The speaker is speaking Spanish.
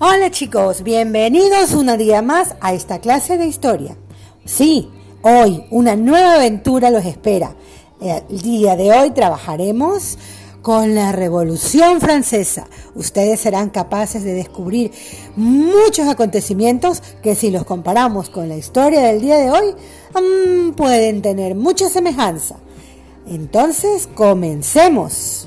Hola chicos, bienvenidos una día más a esta clase de historia. Sí, hoy una nueva aventura los espera. El día de hoy trabajaremos con la Revolución Francesa. Ustedes serán capaces de descubrir muchos acontecimientos que si los comparamos con la historia del día de hoy, mm, pueden tener mucha semejanza. Entonces, comencemos.